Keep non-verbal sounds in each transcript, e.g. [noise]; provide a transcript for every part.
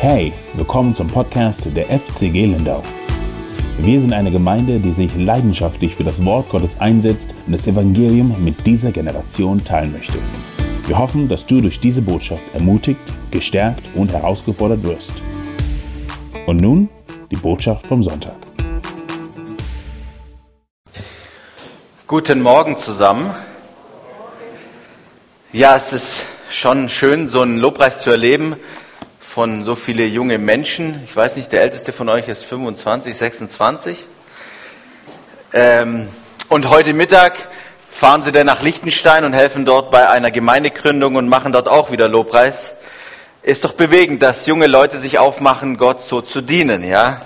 Hey, willkommen zum Podcast der FCG Lindau. Wir sind eine Gemeinde, die sich leidenschaftlich für das Wort Gottes einsetzt und das Evangelium mit dieser Generation teilen möchte. Wir hoffen, dass du durch diese Botschaft ermutigt, gestärkt und herausgefordert wirst. Und nun die Botschaft vom Sonntag. Guten Morgen zusammen. Ja, es ist schon schön, so einen Lobpreis zu erleben von so viele junge Menschen. Ich weiß nicht, der älteste von euch ist 25, 26. Ähm, und heute Mittag fahren sie dann nach Liechtenstein und helfen dort bei einer Gemeindegründung und machen dort auch wieder Lobpreis. Ist doch bewegend, dass junge Leute sich aufmachen, Gott so zu dienen, ja?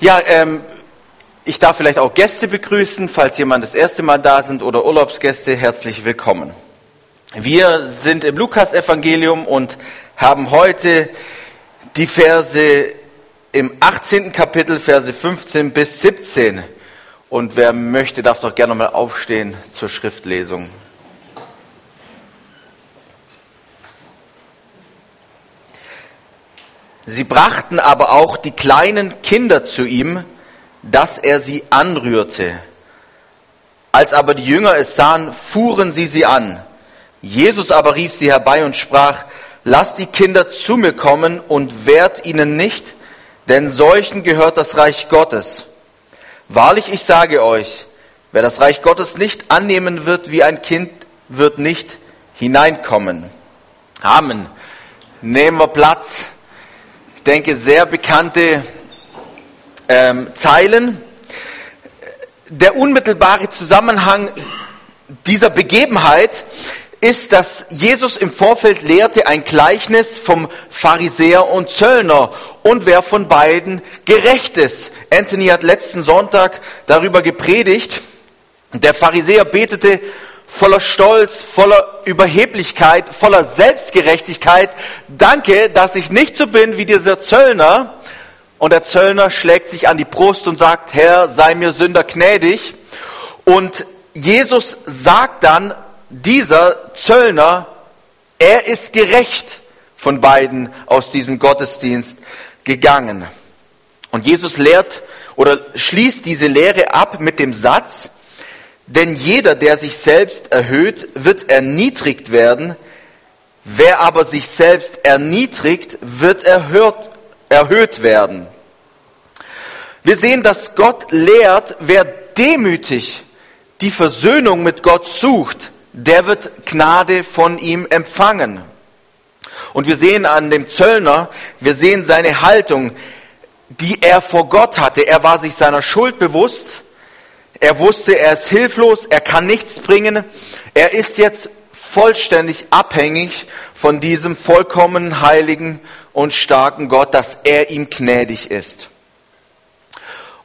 Ja, ähm, ich darf vielleicht auch Gäste begrüßen, falls jemand das erste Mal da sind oder Urlaubsgäste, herzlich willkommen. Wir sind im Lukas-Evangelium und haben heute die Verse im 18. Kapitel, Verse 15 bis 17. Und wer möchte, darf doch gerne mal aufstehen zur Schriftlesung. Sie brachten aber auch die kleinen Kinder zu ihm, dass er sie anrührte. Als aber die Jünger es sahen, fuhren sie sie an. Jesus aber rief sie herbei und sprach, lasst die Kinder zu mir kommen und wehrt ihnen nicht, denn solchen gehört das Reich Gottes. Wahrlich, ich sage euch, wer das Reich Gottes nicht annehmen wird wie ein Kind, wird nicht hineinkommen. Amen. Nehmen wir Platz. Ich denke, sehr bekannte ähm, Zeilen. Der unmittelbare Zusammenhang dieser Begebenheit ist, dass Jesus im Vorfeld lehrte ein Gleichnis vom Pharisäer und Zöllner und wer von beiden gerecht ist. Anthony hat letzten Sonntag darüber gepredigt. Der Pharisäer betete voller Stolz, voller Überheblichkeit, voller Selbstgerechtigkeit. Danke, dass ich nicht so bin wie dieser Zöllner. Und der Zöllner schlägt sich an die Brust und sagt, Herr, sei mir Sünder gnädig. Und Jesus sagt dann, dieser Zöllner, er ist gerecht von beiden aus diesem Gottesdienst gegangen. Und Jesus lehrt oder schließt diese Lehre ab mit dem Satz, denn jeder, der sich selbst erhöht, wird erniedrigt werden. Wer aber sich selbst erniedrigt, wird erhört, erhöht werden. Wir sehen, dass Gott lehrt, wer demütig die Versöhnung mit Gott sucht, der wird Gnade von ihm empfangen. Und wir sehen an dem Zöllner, wir sehen seine Haltung, die er vor Gott hatte. Er war sich seiner Schuld bewusst. Er wusste, er ist hilflos, er kann nichts bringen. Er ist jetzt vollständig abhängig von diesem vollkommen heiligen und starken Gott, dass er ihm gnädig ist.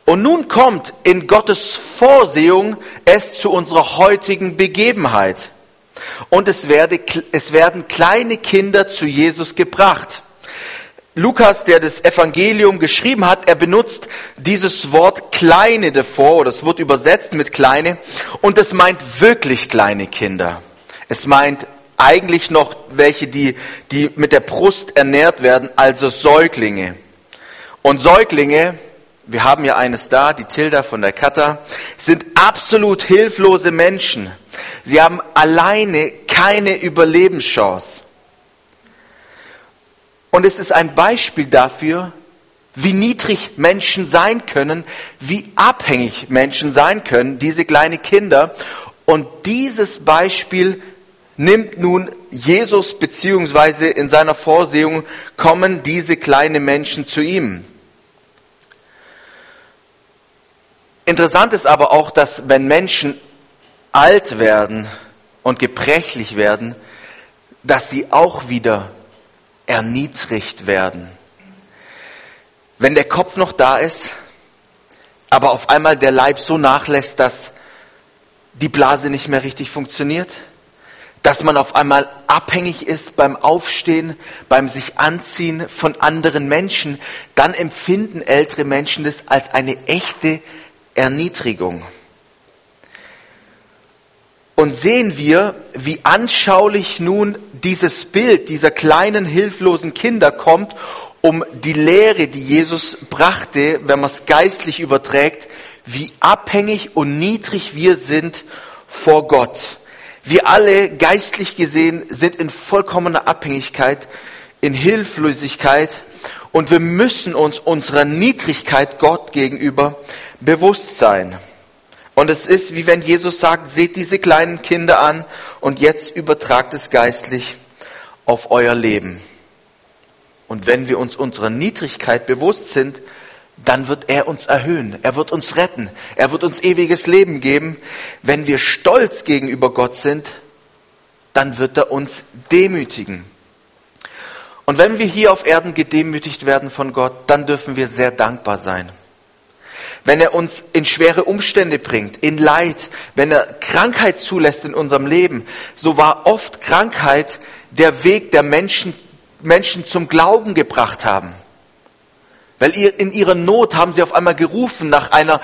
Und nun kommt in Gottes Vorsehung es zu unserer heutigen Begebenheit. Und es, werde, es werden kleine Kinder zu Jesus gebracht. Lukas, der das Evangelium geschrieben hat, er benutzt dieses Wort kleine davor, oder es wird übersetzt mit kleine, und es meint wirklich kleine Kinder. Es meint eigentlich noch welche, die, die mit der Brust ernährt werden, also Säuglinge. Und Säuglinge, wir haben ja eines da, die Tilda von der Kata, sind absolut hilflose Menschen. Sie haben alleine keine Überlebenschance. Und es ist ein Beispiel dafür, wie niedrig Menschen sein können, wie abhängig Menschen sein können, diese kleinen Kinder. Und dieses Beispiel nimmt nun Jesus beziehungsweise in seiner Vorsehung kommen diese kleinen Menschen zu ihm. Interessant ist aber auch, dass wenn Menschen alt werden und gebrechlich werden, dass sie auch wieder erniedrigt werden. Wenn der Kopf noch da ist, aber auf einmal der Leib so nachlässt, dass die Blase nicht mehr richtig funktioniert, dass man auf einmal abhängig ist beim Aufstehen, beim sich anziehen von anderen Menschen, dann empfinden ältere Menschen das als eine echte Erniedrigung. Und sehen wir, wie anschaulich nun dieses Bild dieser kleinen hilflosen Kinder kommt, um die Lehre, die Jesus brachte, wenn man es geistlich überträgt, wie abhängig und niedrig wir sind vor Gott. Wir alle geistlich gesehen sind in vollkommener Abhängigkeit, in Hilflosigkeit und wir müssen uns unserer Niedrigkeit Gott gegenüber bewusst sein. Und es ist, wie wenn Jesus sagt, seht diese kleinen Kinder an und jetzt übertragt es geistlich auf euer Leben. Und wenn wir uns unserer Niedrigkeit bewusst sind, dann wird er uns erhöhen, er wird uns retten, er wird uns ewiges Leben geben. Wenn wir stolz gegenüber Gott sind, dann wird er uns demütigen. Und wenn wir hier auf Erden gedemütigt werden von Gott, dann dürfen wir sehr dankbar sein wenn er uns in schwere Umstände bringt, in Leid, wenn er Krankheit zulässt in unserem Leben, so war oft Krankheit der Weg, der Menschen, Menschen zum Glauben gebracht haben. Weil in ihrer Not haben sie auf einmal gerufen nach einer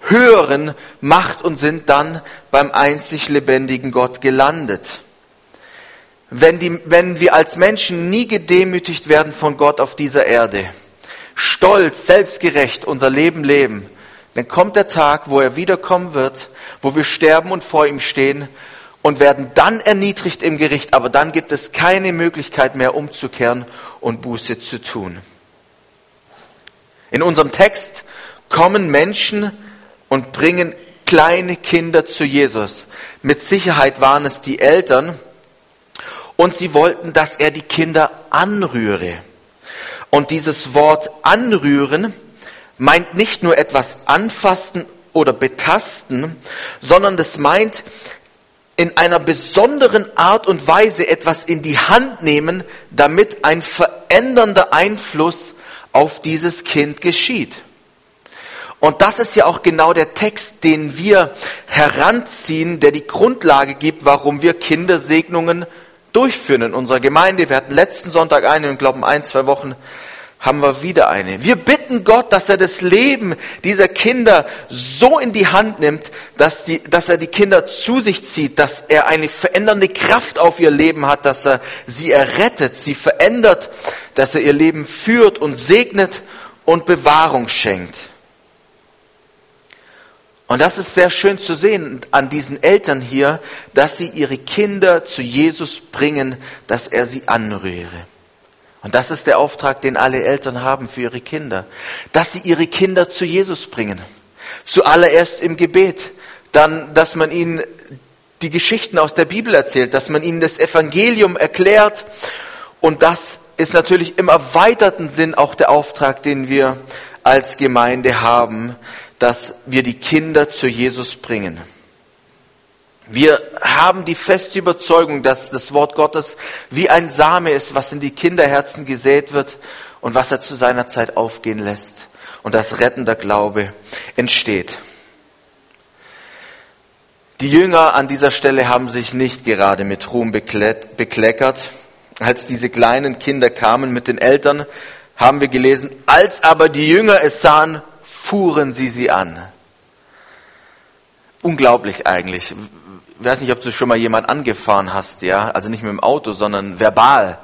höheren Macht und sind dann beim einzig lebendigen Gott gelandet. Wenn, die, wenn wir als Menschen nie gedemütigt werden von Gott auf dieser Erde, stolz, selbstgerecht unser Leben leben, dann kommt der Tag, wo er wiederkommen wird, wo wir sterben und vor ihm stehen und werden dann erniedrigt im Gericht, aber dann gibt es keine Möglichkeit mehr umzukehren und Buße zu tun. In unserem Text kommen Menschen und bringen kleine Kinder zu Jesus. Mit Sicherheit waren es die Eltern und sie wollten, dass er die Kinder anrühre. Und dieses Wort anrühren meint nicht nur etwas anfassen oder betasten, sondern das meint in einer besonderen Art und Weise etwas in die Hand nehmen, damit ein verändernder Einfluss auf dieses Kind geschieht. Und das ist ja auch genau der Text, den wir heranziehen, der die Grundlage gibt, warum wir Kindersegnungen durchführen in unserer Gemeinde. Wir hatten letzten Sonntag eine und glauben ein, zwei Wochen haben wir wieder eine. Wir bitten Gott, dass er das Leben dieser Kinder so in die Hand nimmt, dass, die, dass er die Kinder zu sich zieht, dass er eine verändernde Kraft auf ihr Leben hat, dass er sie errettet, sie verändert, dass er ihr Leben führt und segnet und Bewahrung schenkt. Und das ist sehr schön zu sehen an diesen Eltern hier, dass sie ihre Kinder zu Jesus bringen, dass er sie anrühre. Und das ist der Auftrag, den alle Eltern haben für ihre Kinder, dass sie ihre Kinder zu Jesus bringen. Zuallererst im Gebet, dann, dass man ihnen die Geschichten aus der Bibel erzählt, dass man ihnen das Evangelium erklärt. Und das ist natürlich im erweiterten Sinn auch der Auftrag, den wir als Gemeinde haben, dass wir die Kinder zu Jesus bringen. Wir haben die feste Überzeugung, dass das Wort Gottes wie ein Same ist, was in die Kinderherzen gesät wird und was er zu seiner Zeit aufgehen lässt und dass rettender Glaube entsteht. Die Jünger an dieser Stelle haben sich nicht gerade mit Ruhm bekleckert. Als diese kleinen Kinder kamen mit den Eltern, haben wir gelesen, als aber die Jünger es sahen, fuhren sie sie an. Unglaublich eigentlich ich weiß nicht, ob du schon mal jemand angefahren hast, ja, also nicht mit dem Auto, sondern verbal.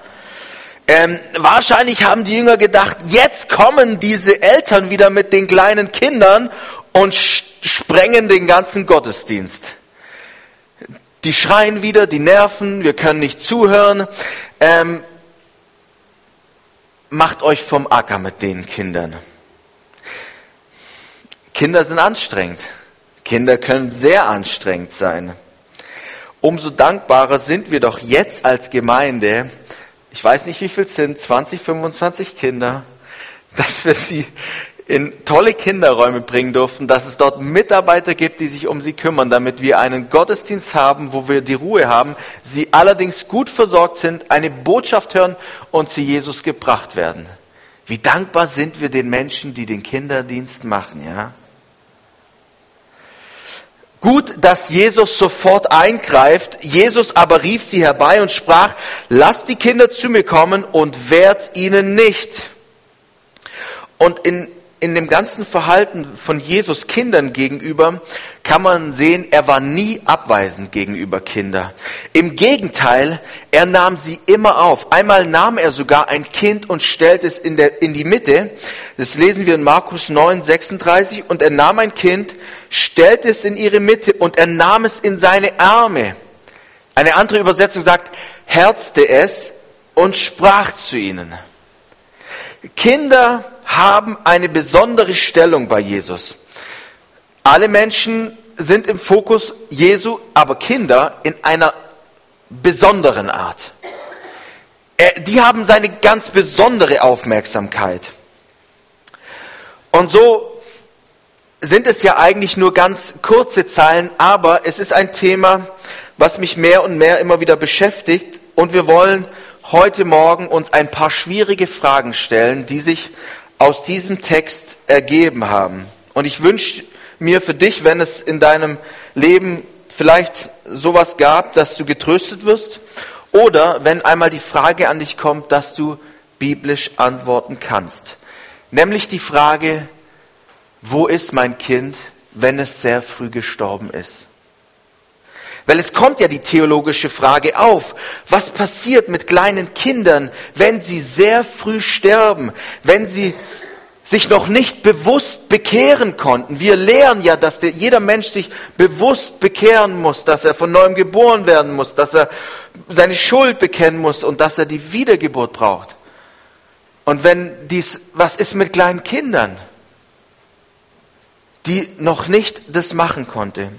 Ähm, wahrscheinlich haben die Jünger gedacht, jetzt kommen diese Eltern wieder mit den kleinen Kindern und sprengen den ganzen Gottesdienst. Die schreien wieder, die nerven, wir können nicht zuhören. Ähm, macht euch vom Acker mit den Kindern. Kinder sind anstrengend. Kinder können sehr anstrengend sein umso dankbarer sind wir doch jetzt als Gemeinde, ich weiß nicht wie viel sind, 20, 25 Kinder, dass wir sie in tolle Kinderräume bringen durften, dass es dort Mitarbeiter gibt, die sich um sie kümmern, damit wir einen Gottesdienst haben, wo wir die Ruhe haben, sie allerdings gut versorgt sind, eine Botschaft hören und zu Jesus gebracht werden. Wie dankbar sind wir den Menschen, die den Kinderdienst machen, ja? Gut, dass Jesus sofort eingreift. Jesus aber rief sie herbei und sprach, lasst die Kinder zu mir kommen und wehrt ihnen nicht. Und in, in dem ganzen Verhalten von Jesus Kindern gegenüber kann man sehen, er war nie abweisend gegenüber Kindern. Im Gegenteil, er nahm sie immer auf. Einmal nahm er sogar ein Kind und stellte es in, der, in die Mitte. Das lesen wir in Markus 9, 36. Und er nahm ein Kind, stellte es in ihre Mitte und er nahm es in seine Arme. Eine andere Übersetzung sagt, herzte es und sprach zu ihnen. Kinder haben eine besondere Stellung bei Jesus. Alle Menschen sind im Fokus Jesu, aber Kinder in einer besonderen Art. Die haben seine ganz besondere Aufmerksamkeit. Und so sind es ja eigentlich nur ganz kurze Zeilen, aber es ist ein Thema, was mich mehr und mehr immer wieder beschäftigt. Und wir wollen heute Morgen uns ein paar schwierige Fragen stellen, die sich aus diesem Text ergeben haben. Und ich wünsche mir für dich, wenn es in deinem Leben vielleicht sowas gab, dass du getröstet wirst, oder wenn einmal die Frage an dich kommt, dass du biblisch antworten kannst. Nämlich die Frage, wo ist mein Kind, wenn es sehr früh gestorben ist? Weil es kommt ja die theologische Frage auf, was passiert mit kleinen Kindern, wenn sie sehr früh sterben, wenn sie sich noch nicht bewusst bekehren konnten. Wir lehren ja, dass der, jeder Mensch sich bewusst bekehren muss, dass er von neuem geboren werden muss, dass er seine Schuld bekennen muss und dass er die Wiedergeburt braucht. Und wenn dies, was ist mit kleinen Kindern, die noch nicht das machen konnte?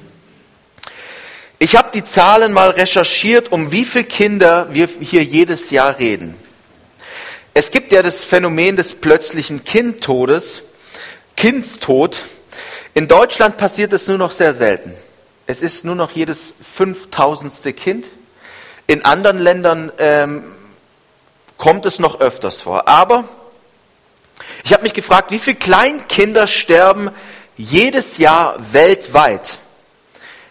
Ich habe die Zahlen mal recherchiert, um wie viele Kinder wir hier jedes Jahr reden. Es gibt ja das Phänomen des plötzlichen Kindtodes, Kindstod. In Deutschland passiert es nur noch sehr selten. Es ist nur noch jedes fünftausendste Kind. In anderen Ländern ähm, kommt es noch öfters vor. Aber ich habe mich gefragt, wie viele Kleinkinder sterben jedes Jahr weltweit?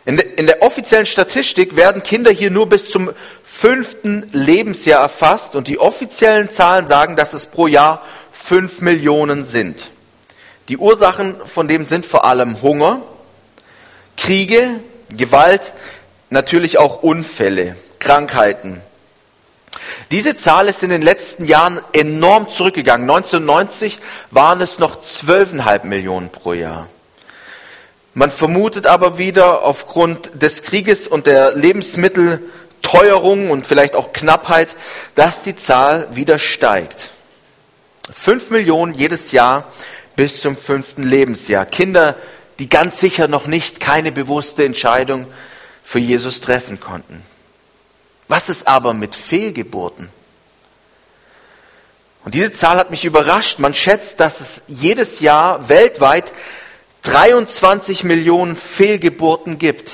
In, de, in der offiziellen Statistik werden Kinder hier nur bis zum fünften Lebensjahr erfasst und die offiziellen Zahlen sagen, dass es pro Jahr fünf Millionen sind. Die Ursachen von dem sind vor allem Hunger, Kriege, Gewalt, natürlich auch Unfälle, Krankheiten. Diese Zahl ist in den letzten Jahren enorm zurückgegangen. 1990 waren es noch 12,5 Millionen pro Jahr. Man vermutet aber wieder aufgrund des Krieges und der Lebensmittelteuerung und vielleicht auch Knappheit, dass die Zahl wieder steigt. Fünf Millionen jedes Jahr bis zum fünften Lebensjahr. Kinder, die ganz sicher noch nicht keine bewusste Entscheidung für Jesus treffen konnten. Was ist aber mit Fehlgeburten? Und diese Zahl hat mich überrascht. Man schätzt, dass es jedes Jahr weltweit 23 Millionen Fehlgeburten gibt,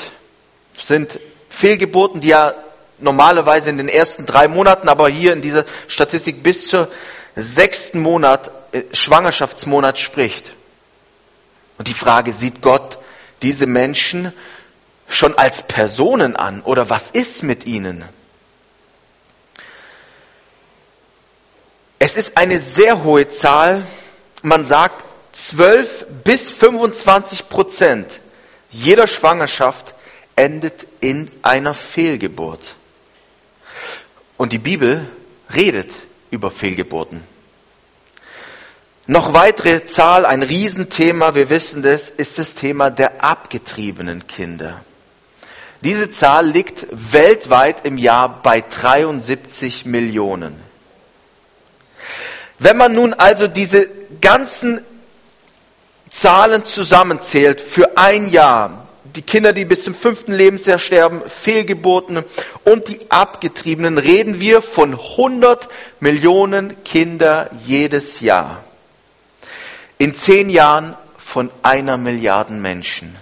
sind Fehlgeburten, die ja normalerweise in den ersten drei Monaten, aber hier in dieser Statistik bis zur sechsten Monat, äh, Schwangerschaftsmonat spricht. Und die Frage, sieht Gott diese Menschen schon als Personen an oder was ist mit ihnen? Es ist eine sehr hohe Zahl. Man sagt, 12 bis 25 Prozent jeder Schwangerschaft endet in einer Fehlgeburt. Und die Bibel redet über Fehlgeburten. Noch weitere Zahl, ein Riesenthema, wir wissen das, ist das Thema der abgetriebenen Kinder. Diese Zahl liegt weltweit im Jahr bei 73 Millionen. Wenn man nun also diese ganzen Zahlen zusammenzählt für ein Jahr, die Kinder, die bis zum fünften Lebensjahr sterben, Fehlgeburten und die Abgetriebenen, reden wir von 100 Millionen Kinder jedes Jahr. In zehn Jahren von einer Milliarde Menschen.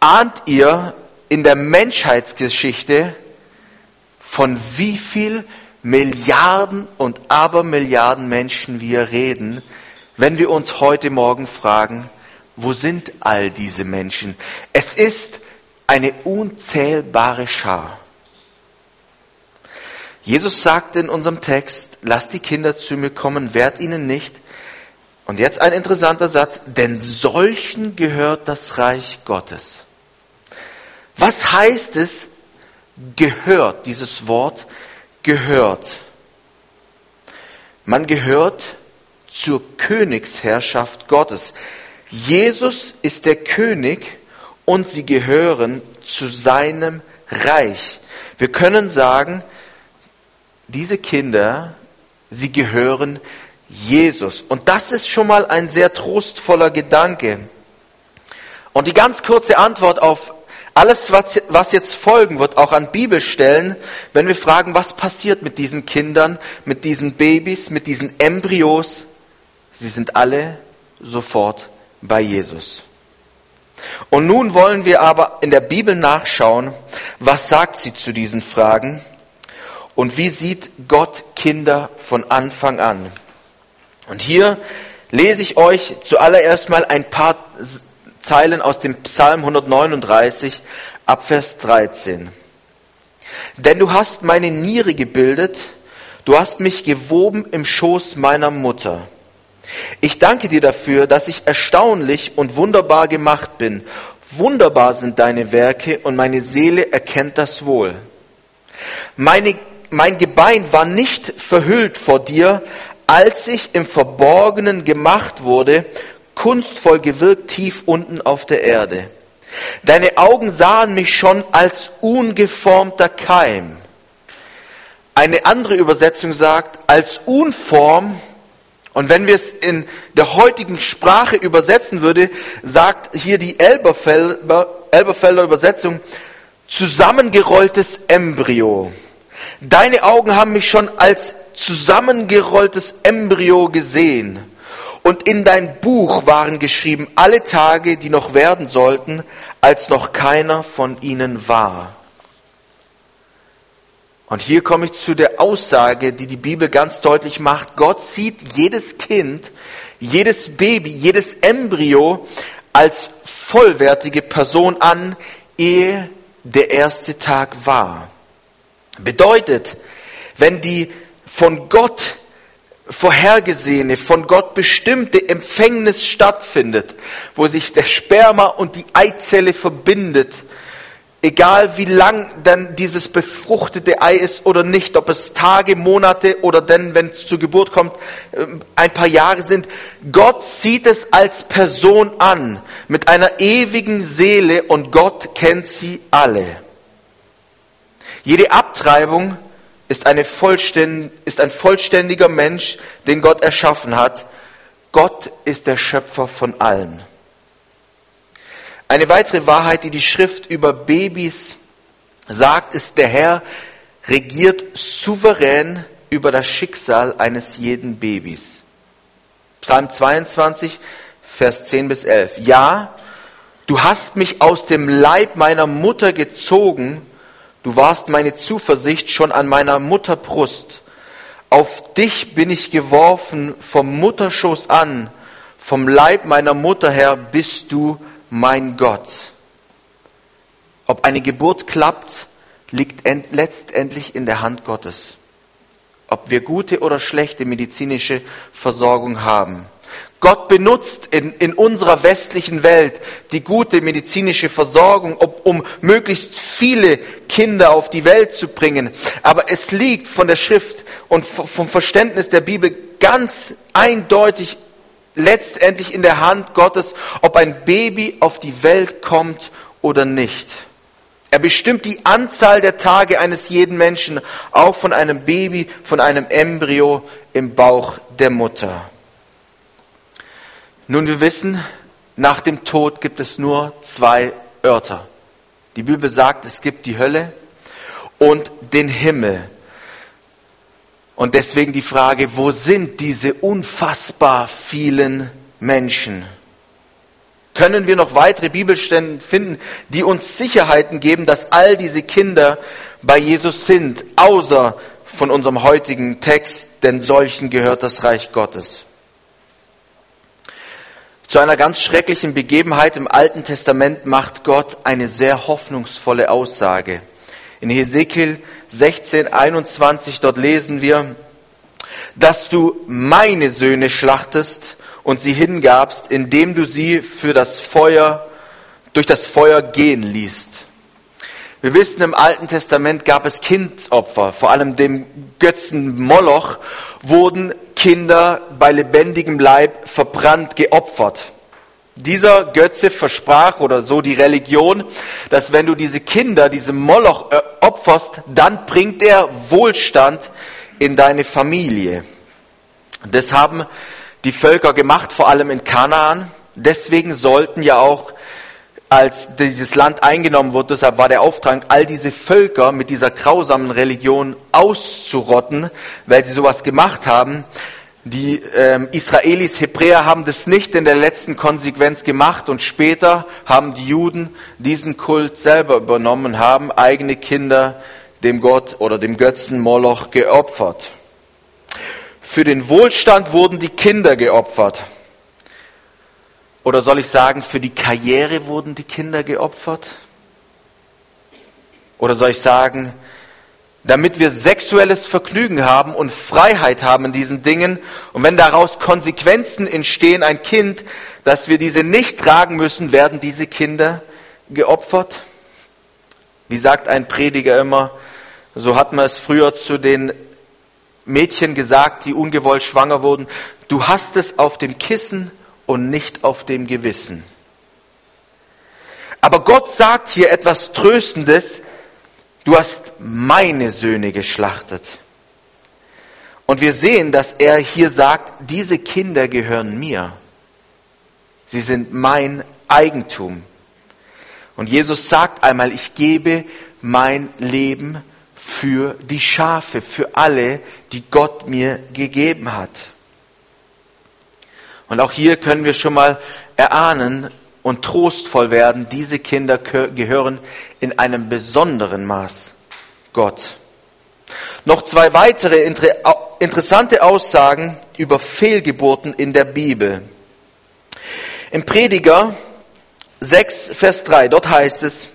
Ahnt ihr in der Menschheitsgeschichte, von wie viel Milliarden und Abermilliarden Menschen wir reden, wenn wir uns heute Morgen fragen, wo sind all diese Menschen? Es ist eine unzählbare Schar. Jesus sagt in unserem Text, lasst die Kinder zu mir kommen, wehrt ihnen nicht. Und jetzt ein interessanter Satz, denn solchen gehört das Reich Gottes. Was heißt es, gehört, dieses Wort gehört? Man gehört zur Königsherrschaft Gottes. Jesus ist der König und sie gehören zu seinem Reich. Wir können sagen, diese Kinder, sie gehören Jesus. Und das ist schon mal ein sehr trostvoller Gedanke. Und die ganz kurze Antwort auf alles, was, jetzt folgen wird, auch an Bibelstellen, wenn wir fragen, was passiert mit diesen Kindern, mit diesen Babys, mit diesen Embryos, sie sind alle sofort bei Jesus. Und nun wollen wir aber in der Bibel nachschauen, was sagt sie zu diesen Fragen und wie sieht Gott Kinder von Anfang an. Und hier lese ich euch zuallererst mal ein paar Zeilen aus dem Psalm 139 ab Vers 13. Denn du hast meine Niere gebildet, du hast mich gewoben im Schoß meiner Mutter. Ich danke dir dafür, dass ich erstaunlich und wunderbar gemacht bin. Wunderbar sind deine Werke und meine Seele erkennt das wohl. Meine, mein Gebein war nicht verhüllt vor dir, als ich im Verborgenen gemacht wurde, kunstvoll gewirkt tief unten auf der Erde. Deine Augen sahen mich schon als ungeformter Keim. Eine andere Übersetzung sagt, als Unform und wenn wir es in der heutigen Sprache übersetzen würde, sagt hier die Elberfelder, Elberfelder Übersetzung, zusammengerolltes Embryo. Deine Augen haben mich schon als zusammengerolltes Embryo gesehen. Und in dein Buch waren geschrieben alle Tage, die noch werden sollten, als noch keiner von ihnen war. Und hier komme ich zu der Aussage, die die Bibel ganz deutlich macht. Gott sieht jedes Kind, jedes Baby, jedes Embryo als vollwertige Person an, ehe der erste Tag war. Bedeutet, wenn die von Gott vorhergesehene, von Gott bestimmte Empfängnis stattfindet, wo sich der Sperma und die Eizelle verbindet, Egal wie lang dann dieses befruchtete Ei ist oder nicht, ob es Tage, Monate oder dann, wenn es zur Geburt kommt, ähm, ein paar Jahre sind, Gott sieht es als Person an, mit einer ewigen Seele und Gott kennt sie alle. Jede Abtreibung ist, eine ist ein vollständiger Mensch, den Gott erschaffen hat. Gott ist der Schöpfer von allen. Eine weitere Wahrheit, die die Schrift über Babys sagt, ist, der Herr regiert souverän über das Schicksal eines jeden Babys. Psalm 22, Vers 10 bis 11. Ja, du hast mich aus dem Leib meiner Mutter gezogen, du warst meine Zuversicht schon an meiner Mutter Brust. Auf dich bin ich geworfen vom Mutterschoß an, vom Leib meiner Mutter her bist du mein Gott. Ob eine Geburt klappt, liegt letztendlich in der Hand Gottes. Ob wir gute oder schlechte medizinische Versorgung haben. Gott benutzt in, in unserer westlichen Welt die gute medizinische Versorgung, ob, um möglichst viele Kinder auf die Welt zu bringen. Aber es liegt von der Schrift und vom Verständnis der Bibel ganz eindeutig letztendlich in der Hand Gottes, ob ein Baby auf die Welt kommt oder nicht. Er bestimmt die Anzahl der Tage eines jeden Menschen, auch von einem Baby, von einem Embryo im Bauch der Mutter. Nun, wir wissen, nach dem Tod gibt es nur zwei Örter. Die Bibel sagt, es gibt die Hölle und den Himmel. Und deswegen die Frage, wo sind diese unfassbar vielen Menschen? Können wir noch weitere Bibelstellen finden, die uns Sicherheiten geben, dass all diese Kinder bei Jesus sind, außer von unserem heutigen Text, denn solchen gehört das Reich Gottes. Zu einer ganz schrecklichen Begebenheit im Alten Testament macht Gott eine sehr hoffnungsvolle Aussage. In Hesekiel 16, 21, dort lesen wir, dass du meine Söhne schlachtest und sie hingabst, indem du sie für das Feuer, durch das Feuer gehen ließt. Wir wissen, im Alten Testament gab es Kindopfer, vor allem dem Götzen Moloch wurden Kinder bei lebendigem Leib verbrannt, geopfert. Dieser Götze versprach oder so die Religion, dass wenn du diese Kinder, diese Moloch äh, opferst, dann bringt er Wohlstand in deine Familie. Das haben die Völker gemacht, vor allem in Kanaan. Deswegen sollten ja auch, als dieses Land eingenommen wurde, deshalb war der Auftrag, all diese Völker mit dieser grausamen Religion auszurotten, weil sie sowas gemacht haben. Die ähm, Israelis, Hebräer haben das nicht in der letzten Konsequenz gemacht und später haben die Juden diesen Kult selber übernommen haben eigene Kinder dem Gott oder dem Götzen Moloch geopfert. Für den Wohlstand wurden die Kinder geopfert. Oder soll ich sagen, für die Karriere wurden die Kinder geopfert? Oder soll ich sagen, damit wir sexuelles Vergnügen haben und Freiheit haben in diesen Dingen und wenn daraus Konsequenzen entstehen, ein Kind, dass wir diese nicht tragen müssen, werden diese Kinder geopfert? Wie sagt ein Prediger immer, so hat man es früher zu den Mädchen gesagt, die ungewollt schwanger wurden, du hast es auf dem Kissen und nicht auf dem Gewissen. Aber Gott sagt hier etwas Tröstendes, du hast meine Söhne geschlachtet. Und wir sehen, dass er hier sagt, diese Kinder gehören mir. Sie sind mein Eigentum. Und Jesus sagt einmal, ich gebe mein Leben für die Schafe, für alle, die Gott mir gegeben hat. Und auch hier können wir schon mal erahnen und trostvoll werden, diese Kinder gehören in einem besonderen Maß Gott. Noch zwei weitere interessante Aussagen über Fehlgeburten in der Bibel. Im Prediger 6, Vers 3, dort heißt es,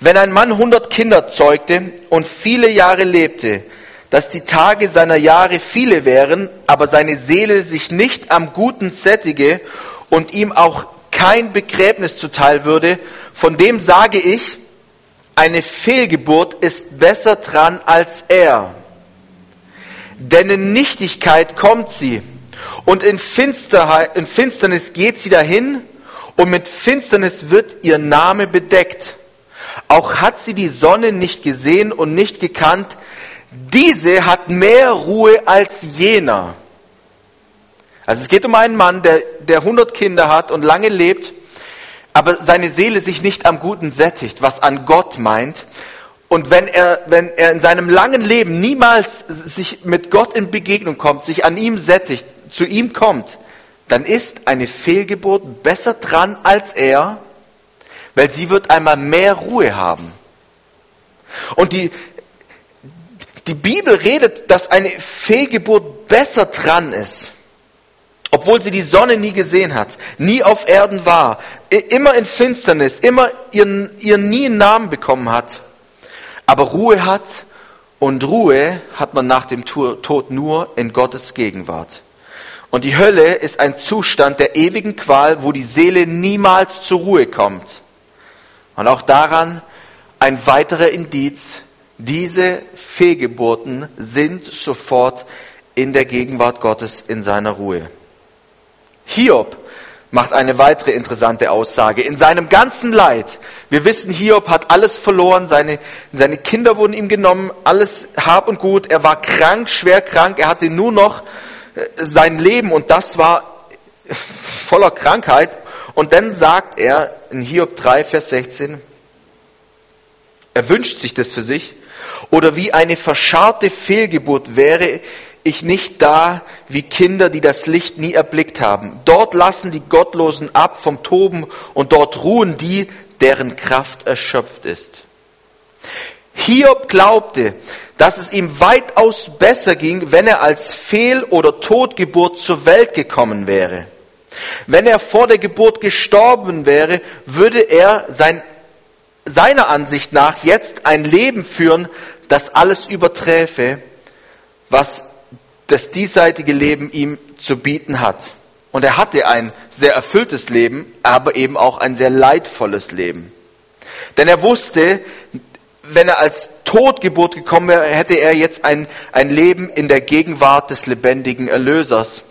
wenn ein Mann hundert Kinder zeugte und viele Jahre lebte, dass die Tage seiner Jahre viele wären, aber seine Seele sich nicht am Guten sättige und ihm auch kein Begräbnis zuteil würde, von dem sage ich, eine Fehlgeburt ist besser dran als er. Denn in Nichtigkeit kommt sie und in, in Finsternis geht sie dahin und mit Finsternis wird ihr Name bedeckt. Auch hat sie die Sonne nicht gesehen und nicht gekannt. Diese hat mehr Ruhe als jener. Also es geht um einen Mann, der, der 100 Kinder hat und lange lebt, aber seine Seele sich nicht am Guten sättigt, was an Gott meint. Und wenn er, wenn er in seinem langen Leben niemals sich mit Gott in Begegnung kommt, sich an ihm sättigt, zu ihm kommt, dann ist eine Fehlgeburt besser dran als er, weil sie wird einmal mehr Ruhe haben. Und die, die Bibel redet, dass eine Fehlgeburt besser dran ist, obwohl sie die Sonne nie gesehen hat, nie auf Erden war, immer in Finsternis, immer ihren, ihren nie einen Namen bekommen hat, aber Ruhe hat und Ruhe hat man nach dem Tod nur in Gottes Gegenwart. Und die Hölle ist ein Zustand der ewigen Qual, wo die Seele niemals zur Ruhe kommt. Und auch daran ein weiterer Indiz, diese Fehlgeburten sind sofort in der Gegenwart Gottes in seiner Ruhe. Hiob macht eine weitere interessante Aussage. In seinem ganzen Leid, wir wissen, Hiob hat alles verloren, seine, seine Kinder wurden ihm genommen, alles Hab und Gut, er war krank, schwer krank, er hatte nur noch äh, sein Leben und das war [laughs] voller Krankheit. Und dann sagt er in Hiob 3, Vers 16, er wünscht sich das für sich, oder wie eine verscharrte Fehlgeburt wäre ich nicht da wie Kinder, die das Licht nie erblickt haben. Dort lassen die Gottlosen ab vom Toben und dort ruhen die, deren Kraft erschöpft ist. Hiob glaubte, dass es ihm weitaus besser ging, wenn er als Fehl- oder Totgeburt zur Welt gekommen wäre. Wenn er vor der Geburt gestorben wäre, würde er sein, seiner Ansicht nach jetzt ein Leben führen, das alles überträfe, was das diesseitige Leben ihm zu bieten hat. Und er hatte ein sehr erfülltes Leben, aber eben auch ein sehr leidvolles Leben. Denn er wusste, wenn er als Totgeburt gekommen wäre, hätte er jetzt ein, ein Leben in der Gegenwart des lebendigen Erlösers.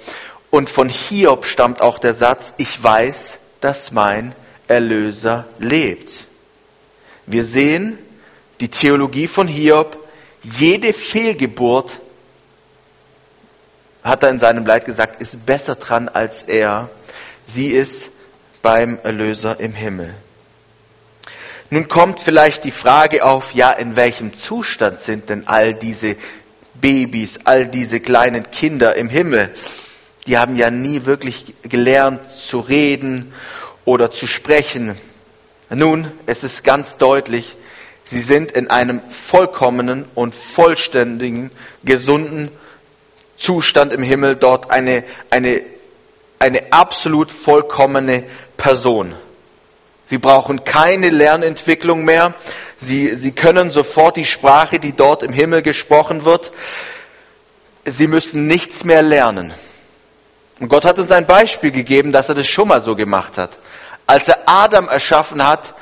Und von Hiob stammt auch der Satz, ich weiß, dass mein Erlöser lebt. Wir sehen die Theologie von Hiob, jede Fehlgeburt, hat er in seinem Leid gesagt, ist besser dran als er. Sie ist beim Erlöser im Himmel. Nun kommt vielleicht die Frage auf, ja, in welchem Zustand sind denn all diese Babys, all diese kleinen Kinder im Himmel? Die haben ja nie wirklich gelernt zu reden oder zu sprechen. Nun, es ist ganz deutlich, sie sind in einem vollkommenen und vollständigen, gesunden Zustand im Himmel, dort eine, eine, eine absolut vollkommene Person. Sie brauchen keine Lernentwicklung mehr. Sie, sie können sofort die Sprache, die dort im Himmel gesprochen wird. Sie müssen nichts mehr lernen. Und Gott hat uns ein Beispiel gegeben, dass er das schon mal so gemacht hat. Als er Adam erschaffen hat,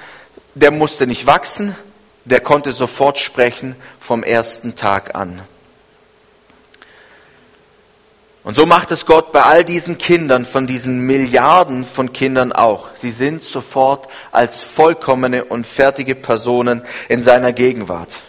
der musste nicht wachsen, der konnte sofort sprechen vom ersten Tag an. Und so macht es Gott bei all diesen Kindern, von diesen Milliarden von Kindern auch. Sie sind sofort als vollkommene und fertige Personen in seiner Gegenwart.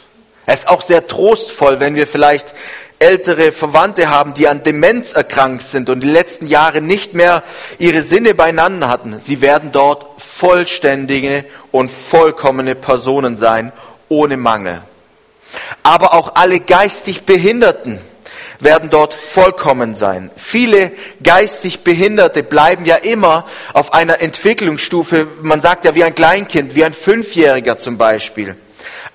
Es ist auch sehr trostvoll, wenn wir vielleicht ältere Verwandte haben, die an Demenz erkrankt sind und die letzten Jahre nicht mehr ihre Sinne beieinander hatten. Sie werden dort vollständige und vollkommene Personen sein, ohne Mangel. Aber auch alle geistig Behinderten, werden dort vollkommen sein. Viele geistig Behinderte bleiben ja immer auf einer Entwicklungsstufe, man sagt ja wie ein Kleinkind, wie ein Fünfjähriger zum Beispiel.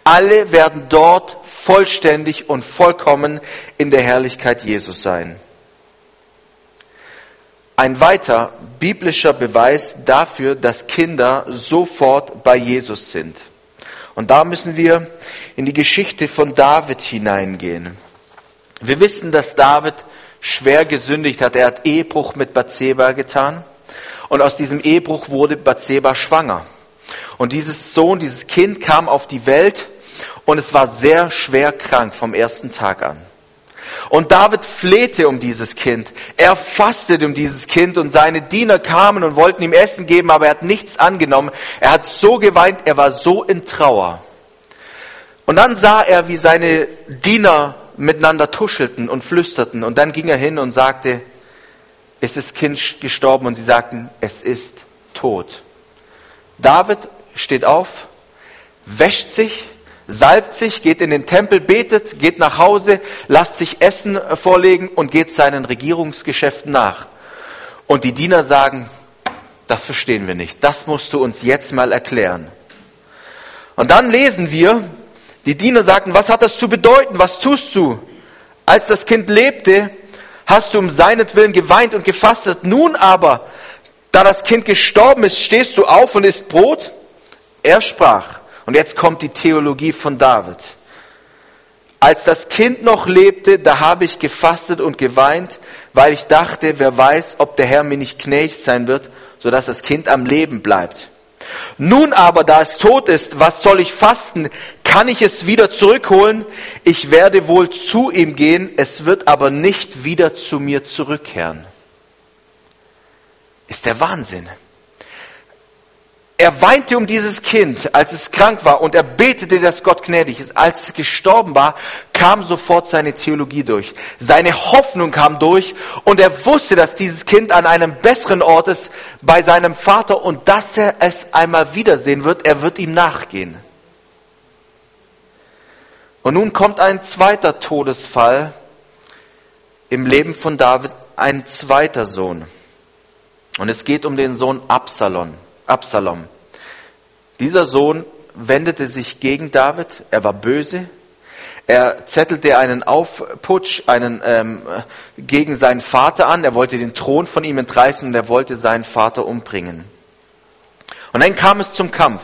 Alle werden dort vollständig und vollkommen in der Herrlichkeit Jesus sein. Ein weiter biblischer Beweis dafür, dass Kinder sofort bei Jesus sind. Und da müssen wir in die Geschichte von David hineingehen. Wir wissen, dass David schwer gesündigt hat. Er hat Ehebruch mit Bathseba getan. Und aus diesem Ehebruch wurde Bathseba schwanger. Und dieses Sohn, dieses Kind kam auf die Welt und es war sehr schwer krank vom ersten Tag an. Und David flehte um dieses Kind. Er fastete um dieses Kind und seine Diener kamen und wollten ihm Essen geben, aber er hat nichts angenommen. Er hat so geweint, er war so in Trauer. Und dann sah er, wie seine Diener miteinander tuschelten und flüsterten. Und dann ging er hin und sagte, es ist Kind gestorben. Und sie sagten, es ist tot. David steht auf, wäscht sich, salbt sich, geht in den Tempel, betet, geht nach Hause, lasst sich Essen vorlegen und geht seinen Regierungsgeschäften nach. Und die Diener sagen, das verstehen wir nicht. Das musst du uns jetzt mal erklären. Und dann lesen wir, die Diener sagten, was hat das zu bedeuten? Was tust du? Als das Kind lebte, hast du um seinetwillen geweint und gefastet. Nun aber, da das Kind gestorben ist, stehst du auf und isst Brot? Er sprach, und jetzt kommt die Theologie von David. Als das Kind noch lebte, da habe ich gefastet und geweint, weil ich dachte, wer weiß, ob der Herr mir nicht gnädig sein wird, sodass das Kind am Leben bleibt. Nun aber, da es tot ist, was soll ich fasten? Kann ich es wieder zurückholen? Ich werde wohl zu ihm gehen, es wird aber nicht wieder zu mir zurückkehren. Ist der Wahnsinn. Er weinte um dieses Kind, als es krank war, und er betete, dass Gott gnädig ist. Als es gestorben war, kam sofort seine Theologie durch. Seine Hoffnung kam durch und er wusste, dass dieses Kind an einem besseren Ort ist bei seinem Vater und dass er es einmal wiedersehen wird. Er wird ihm nachgehen. Und nun kommt ein zweiter Todesfall im Leben von David, ein zweiter Sohn. Und es geht um den Sohn Absalom. Absalom. Dieser Sohn wendete sich gegen David, er war böse, er zettelte einen Aufputsch einen, ähm, gegen seinen Vater an, er wollte den Thron von ihm entreißen und er wollte seinen Vater umbringen. Und dann kam es zum Kampf.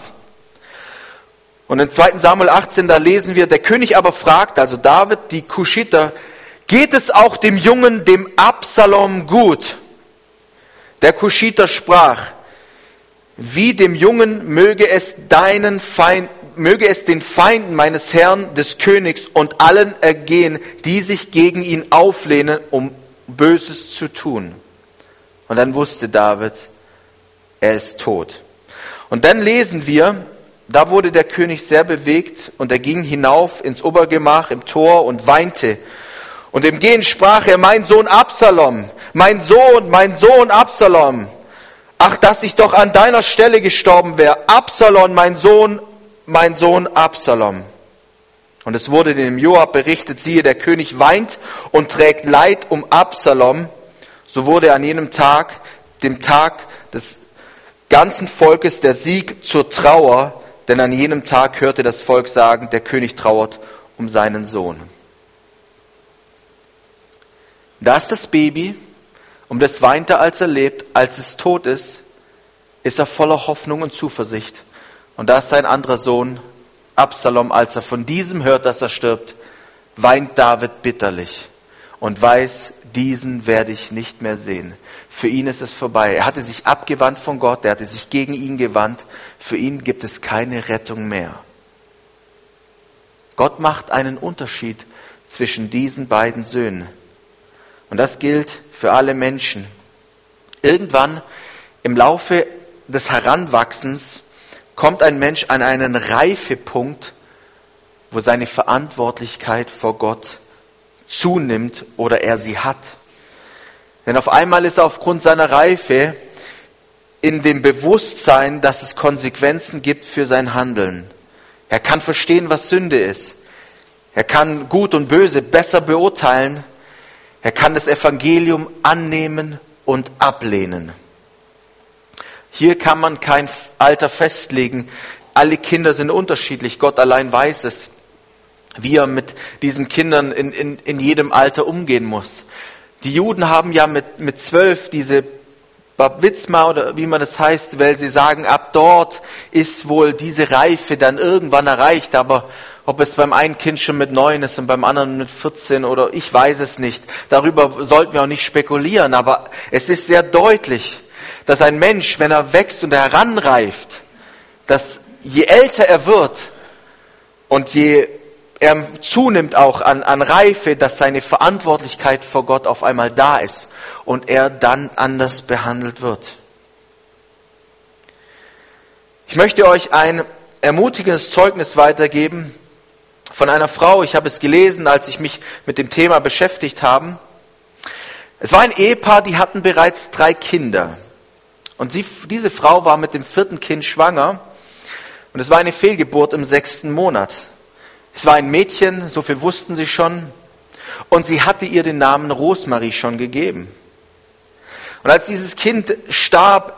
Und in 2 Samuel 18, da lesen wir, der König aber fragt, also David, die Kuschiter, geht es auch dem Jungen, dem Absalom gut? Der Kuschiter sprach, wie dem Jungen möge es deinen Feind, möge es den Feinden meines Herrn, des Königs und allen ergehen, die sich gegen ihn auflehnen, um Böses zu tun. Und dann wusste David, er ist tot. Und dann lesen wir, da wurde der König sehr bewegt und er ging hinauf ins Obergemach im Tor und weinte. Und im Gehen sprach er, mein Sohn Absalom, mein Sohn, mein Sohn Absalom. Ach, dass ich doch an deiner Stelle gestorben wäre. Absalom, mein Sohn, mein Sohn Absalom. Und es wurde dem Joab berichtet, siehe, der König weint und trägt Leid um Absalom. So wurde an jenem Tag, dem Tag des ganzen Volkes, der Sieg zur Trauer, denn an jenem Tag hörte das Volk sagen, der König trauert um seinen Sohn. Da ist das Baby, um das weint er, als er lebt, als es tot ist, ist er voller Hoffnung und Zuversicht. Und da ist sein anderer Sohn, Absalom, als er von diesem hört, dass er stirbt, weint David bitterlich und weiß, diesen werde ich nicht mehr sehen. Für ihn ist es vorbei. Er hatte sich abgewandt von Gott, er hatte sich gegen ihn gewandt. Für ihn gibt es keine Rettung mehr. Gott macht einen Unterschied zwischen diesen beiden Söhnen. Und das gilt für alle Menschen. Irgendwann im Laufe des Heranwachsens kommt ein Mensch an einen Reifepunkt, wo seine Verantwortlichkeit vor Gott zunimmt oder er sie hat. Denn auf einmal ist er aufgrund seiner Reife in dem Bewusstsein, dass es Konsequenzen gibt für sein Handeln. Er kann verstehen, was Sünde ist. Er kann Gut und Böse besser beurteilen. Er kann das Evangelium annehmen und ablehnen. Hier kann man kein Alter festlegen. Alle Kinder sind unterschiedlich. Gott allein weiß es, wie er mit diesen Kindern in, in, in jedem Alter umgehen muss. Die Juden haben ja mit, mit zwölf diese Babwitzma oder wie man das heißt, weil sie sagen, ab dort ist wohl diese Reife dann irgendwann erreicht, aber ob es beim einen Kind schon mit neun ist und beim anderen mit 14 oder ich weiß es nicht. Darüber sollten wir auch nicht spekulieren, aber es ist sehr deutlich, dass ein Mensch, wenn er wächst und heranreift, dass je älter er wird und je er zunimmt auch an, an Reife, dass seine Verantwortlichkeit vor Gott auf einmal da ist und er dann anders behandelt wird. Ich möchte euch ein ermutigendes Zeugnis weitergeben von einer Frau. Ich habe es gelesen, als ich mich mit dem Thema beschäftigt habe. Es war ein Ehepaar, die hatten bereits drei Kinder. Und sie, diese Frau war mit dem vierten Kind schwanger. Und es war eine Fehlgeburt im sechsten Monat. Es war ein Mädchen, so viel wussten sie schon. Und sie hatte ihr den Namen Rosmarie schon gegeben. Und als dieses Kind starb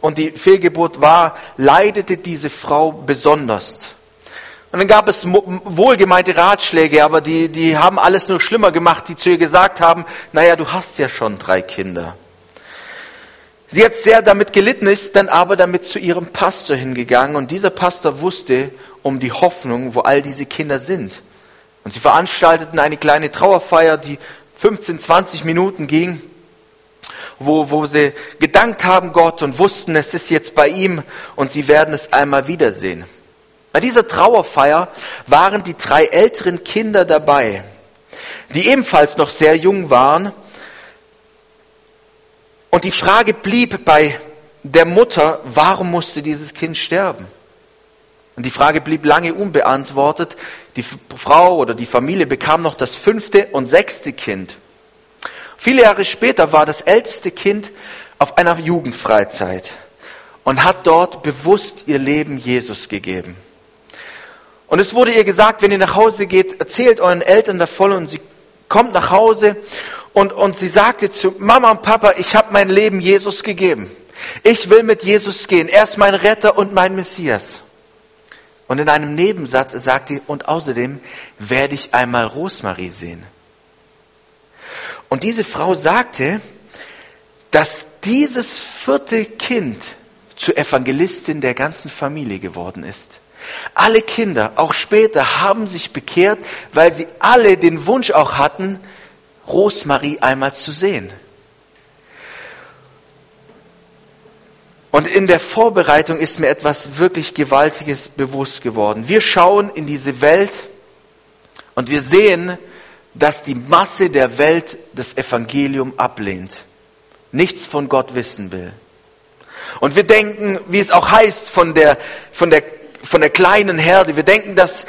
und die Fehlgeburt war, leidete diese Frau besonders. Und dann gab es wohlgemeinte Ratschläge, aber die, die haben alles nur schlimmer gemacht, die zu ihr gesagt haben, naja, du hast ja schon drei Kinder. Sie hat sehr damit gelitten, ist dann aber damit zu ihrem Pastor hingegangen und dieser Pastor wusste um die Hoffnung, wo all diese Kinder sind. Und sie veranstalteten eine kleine Trauerfeier, die 15, 20 Minuten ging, wo, wo sie gedankt haben Gott und wussten, es ist jetzt bei ihm und sie werden es einmal wiedersehen. Bei dieser Trauerfeier waren die drei älteren Kinder dabei, die ebenfalls noch sehr jung waren. Und die Frage blieb bei der Mutter, warum musste dieses Kind sterben? Und die Frage blieb lange unbeantwortet. Die Frau oder die Familie bekam noch das fünfte und sechste Kind. Viele Jahre später war das älteste Kind auf einer Jugendfreizeit und hat dort bewusst ihr Leben Jesus gegeben. Und es wurde ihr gesagt, wenn ihr nach Hause geht, erzählt euren Eltern davon und sie kommt nach Hause und, und sie sagte zu Mama und Papa, ich habe mein Leben Jesus gegeben. Ich will mit Jesus gehen. Er ist mein Retter und mein Messias. Und in einem Nebensatz sagt sie, und außerdem werde ich einmal Rosmarie sehen. Und diese Frau sagte, dass dieses vierte Kind zur Evangelistin der ganzen Familie geworden ist. Alle Kinder, auch später, haben sich bekehrt, weil sie alle den Wunsch auch hatten, Rosmarie einmal zu sehen. Und in der Vorbereitung ist mir etwas wirklich Gewaltiges bewusst geworden. Wir schauen in diese Welt und wir sehen, dass die Masse der Welt das Evangelium ablehnt, nichts von Gott wissen will. Und wir denken, wie es auch heißt von der, von der, von der kleinen Herde, wir denken, dass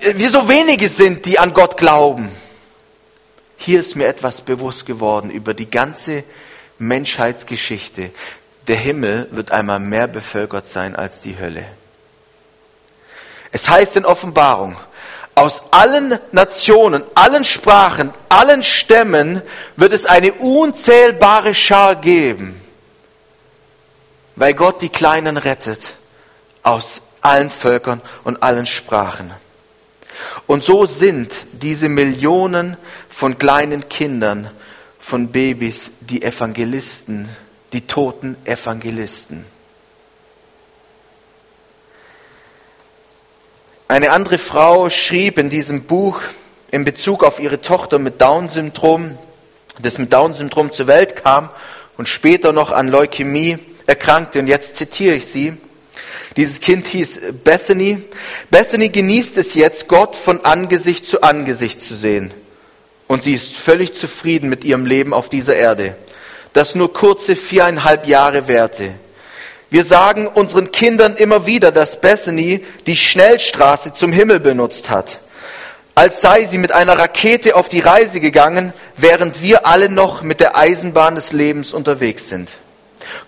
wir so wenige sind, die an Gott glauben. Hier ist mir etwas bewusst geworden über die ganze Menschheitsgeschichte. Der Himmel wird einmal mehr bevölkert sein als die Hölle. Es heißt in Offenbarung, aus allen Nationen, allen Sprachen, allen Stämmen wird es eine unzählbare Schar geben, weil Gott die Kleinen rettet aus allen Völkern und allen Sprachen. Und so sind diese Millionen von kleinen Kindern, von Babys, die Evangelisten, die toten Evangelisten. Eine andere Frau schrieb in diesem Buch in Bezug auf ihre Tochter mit Down-Syndrom, das mit Down-Syndrom zur Welt kam und später noch an Leukämie erkrankte. Und jetzt zitiere ich sie. Dieses Kind hieß Bethany. Bethany genießt es jetzt, Gott von Angesicht zu Angesicht zu sehen. Und sie ist völlig zufrieden mit ihrem Leben auf dieser Erde, das nur kurze viereinhalb Jahre währte. Wir sagen unseren Kindern immer wieder, dass Bethany die Schnellstraße zum Himmel benutzt hat, als sei sie mit einer Rakete auf die Reise gegangen, während wir alle noch mit der Eisenbahn des Lebens unterwegs sind.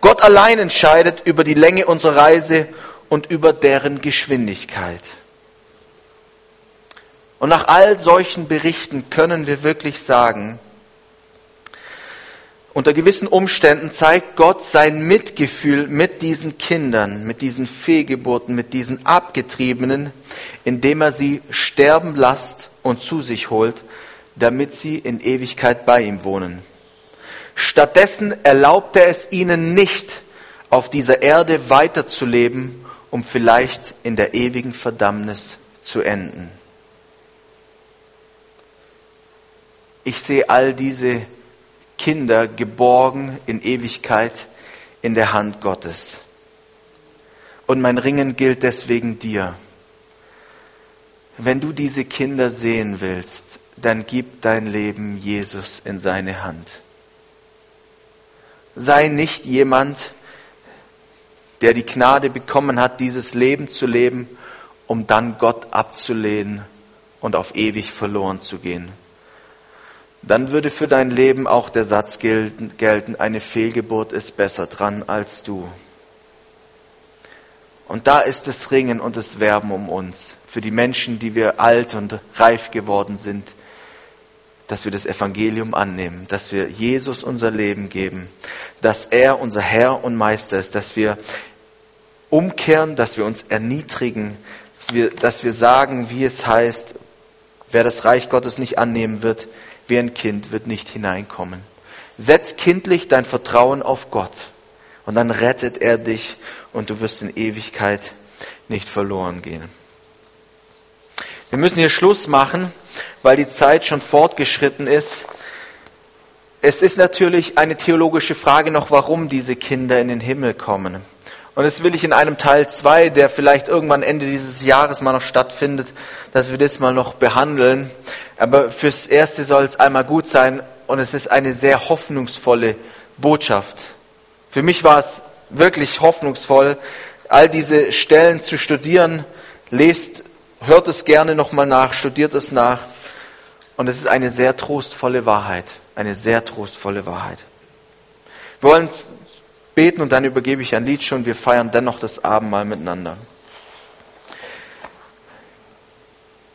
Gott allein entscheidet über die Länge unserer Reise und über deren Geschwindigkeit. Und nach all solchen Berichten können wir wirklich sagen, unter gewissen Umständen zeigt Gott sein Mitgefühl mit diesen Kindern, mit diesen Fehlgeburten, mit diesen Abgetriebenen, indem er sie sterben lässt und zu sich holt, damit sie in Ewigkeit bei ihm wohnen. Stattdessen erlaubt er es ihnen nicht, auf dieser Erde weiterzuleben, um vielleicht in der ewigen Verdammnis zu enden. Ich sehe all diese Kinder geborgen in Ewigkeit in der Hand Gottes. Und mein Ringen gilt deswegen dir. Wenn du diese Kinder sehen willst, dann gib dein Leben Jesus in seine Hand. Sei nicht jemand, der die Gnade bekommen hat, dieses Leben zu leben, um dann Gott abzulehnen und auf ewig verloren zu gehen. Dann würde für dein Leben auch der Satz gelten, eine Fehlgeburt ist besser dran als du. Und da ist das Ringen und das Werben um uns, für die Menschen, die wir alt und reif geworden sind, dass wir das Evangelium annehmen, dass wir Jesus unser Leben geben, dass er unser Herr und Meister ist, dass wir umkehren, dass wir uns erniedrigen, dass wir, dass wir sagen, wie es heißt, wer das Reich Gottes nicht annehmen wird, wie ein Kind wird nicht hineinkommen. Setz kindlich dein Vertrauen auf Gott und dann rettet er dich und du wirst in Ewigkeit nicht verloren gehen. Wir müssen hier Schluss machen weil die Zeit schon fortgeschritten ist. Es ist natürlich eine theologische Frage noch, warum diese Kinder in den Himmel kommen. Und das will ich in einem Teil 2, der vielleicht irgendwann Ende dieses Jahres mal noch stattfindet, dass wir das mal noch behandeln. Aber fürs Erste soll es einmal gut sein und es ist eine sehr hoffnungsvolle Botschaft. Für mich war es wirklich hoffnungsvoll, all diese Stellen zu studieren. Lest, hört es gerne nochmal nach, studiert es nach. Und es ist eine sehr trostvolle Wahrheit, eine sehr trostvolle Wahrheit. Wir wollen beten und dann übergebe ich ein Lied schon. Wir feiern dennoch das Abendmahl miteinander.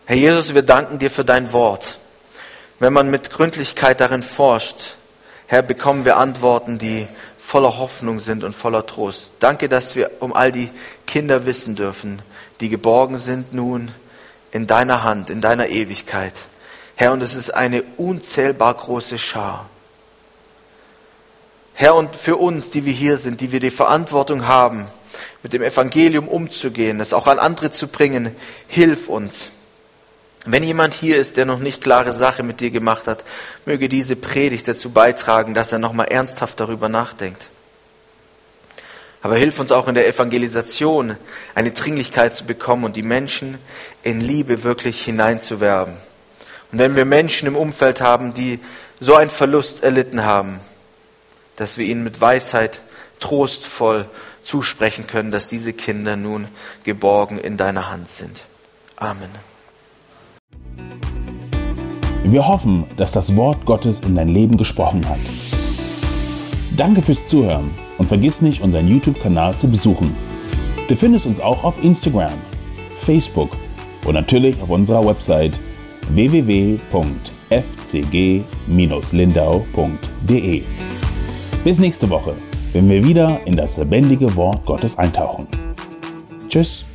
Herr Jesus, wir danken dir für dein Wort. Wenn man mit Gründlichkeit darin forscht, Herr, bekommen wir Antworten, die voller Hoffnung sind und voller Trost. Danke, dass wir um all die Kinder wissen dürfen, die geborgen sind nun in deiner Hand, in deiner Ewigkeit. Herr, und es ist eine unzählbar große Schar. Herr, und für uns, die wir hier sind, die wir die Verantwortung haben, mit dem Evangelium umzugehen, es auch an andere zu bringen, hilf uns. Wenn jemand hier ist, der noch nicht klare Sache mit dir gemacht hat, möge diese Predigt dazu beitragen, dass er nochmal ernsthaft darüber nachdenkt. Aber hilf uns auch in der Evangelisation eine Dringlichkeit zu bekommen und die Menschen in Liebe wirklich hineinzuwerben. Und wenn wir Menschen im Umfeld haben, die so einen Verlust erlitten haben, dass wir ihnen mit Weisheit trostvoll zusprechen können, dass diese Kinder nun geborgen in deiner Hand sind. Amen. Wir hoffen, dass das Wort Gottes in dein Leben gesprochen hat. Danke fürs Zuhören und vergiss nicht, unseren YouTube-Kanal zu besuchen. Du findest uns auch auf Instagram, Facebook und natürlich auf unserer Website www.fcg-lindau.de. Bis nächste Woche, wenn wir wieder in das lebendige Wort Gottes eintauchen. Tschüss.